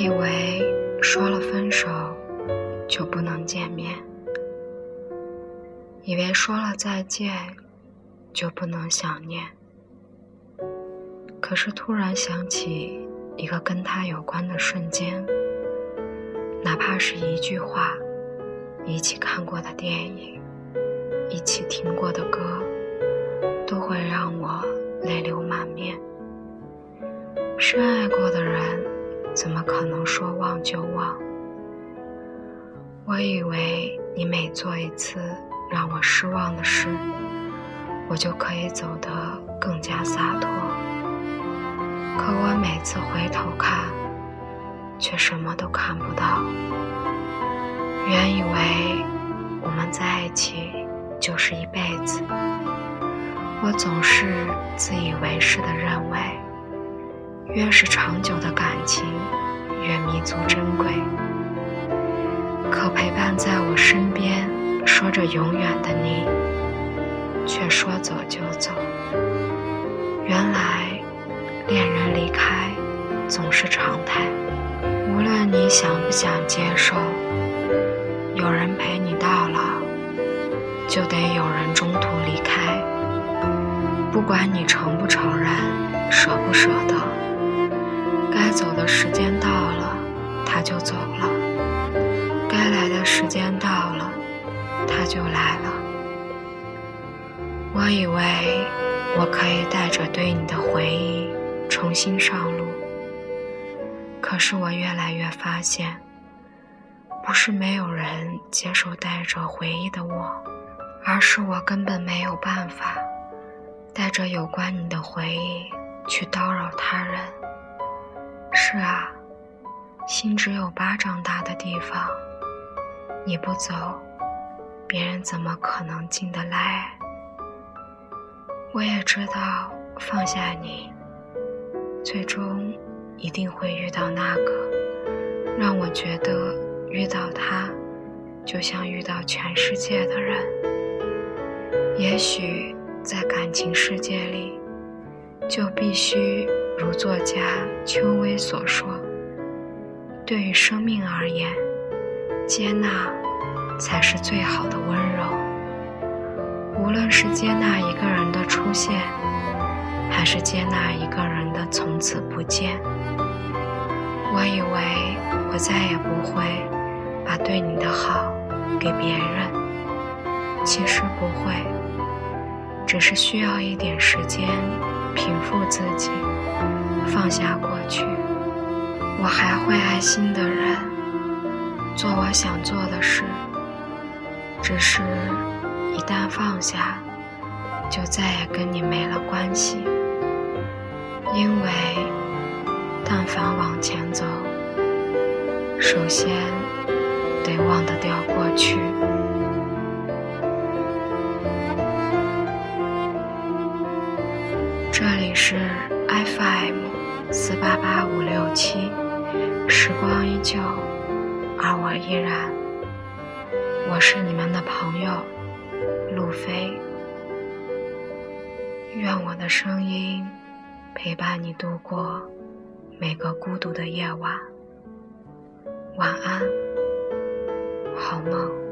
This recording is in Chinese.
以为说了分手就不能见面，以为说了再见就不能想念。可是突然想起一个跟他有关的瞬间，哪怕是一句话，一起看过的电影，一起听过的歌，都会让我泪流满面。深爱过的人，怎么可能说忘就忘？我以为你每做一次让我失望的事，我就可以走得更加洒脱。可我每次回头看，却什么都看不到。原以为我们在一起就是一辈子，我总是自以为是的认为，越是长久的感情，越弥足珍贵。可陪伴在我身边，说着永远的你，却说走就走。原来。恋人离开总是常态，无论你想不想接受，有人陪你到老，就得有人中途离开。不管你承不承认，舍不舍得，该走的时间到了，他就走了；该来的时间到了，他就来了。我以为我可以带着对你的回忆。重新上路，可是我越来越发现，不是没有人接受带着回忆的我，而是我根本没有办法带着有关你的回忆去叨扰他人。是啊，心只有巴掌大的地方，你不走，别人怎么可能进得来？我也知道，放下你。最终一定会遇到那个让我觉得遇到他就像遇到全世界的人。也许在感情世界里，就必须如作家秋薇所说：“对于生命而言，接纳才是最好的温柔。无论是接纳一个人的出现。”还是接纳一个人的从此不见。我以为我再也不会把对你的好给别人，其实不会，只是需要一点时间平复自己，放下过去。我还会爱新的人，做我想做的事，只是一旦放下，就再也跟你没了关系。因为，但凡往前走，首先得忘得掉过去。这里是 FM 四八八五六七，时光依旧，而我依然。我是你们的朋友路飞，愿我的声音。陪伴你度过每个孤独的夜晚，晚安，好梦。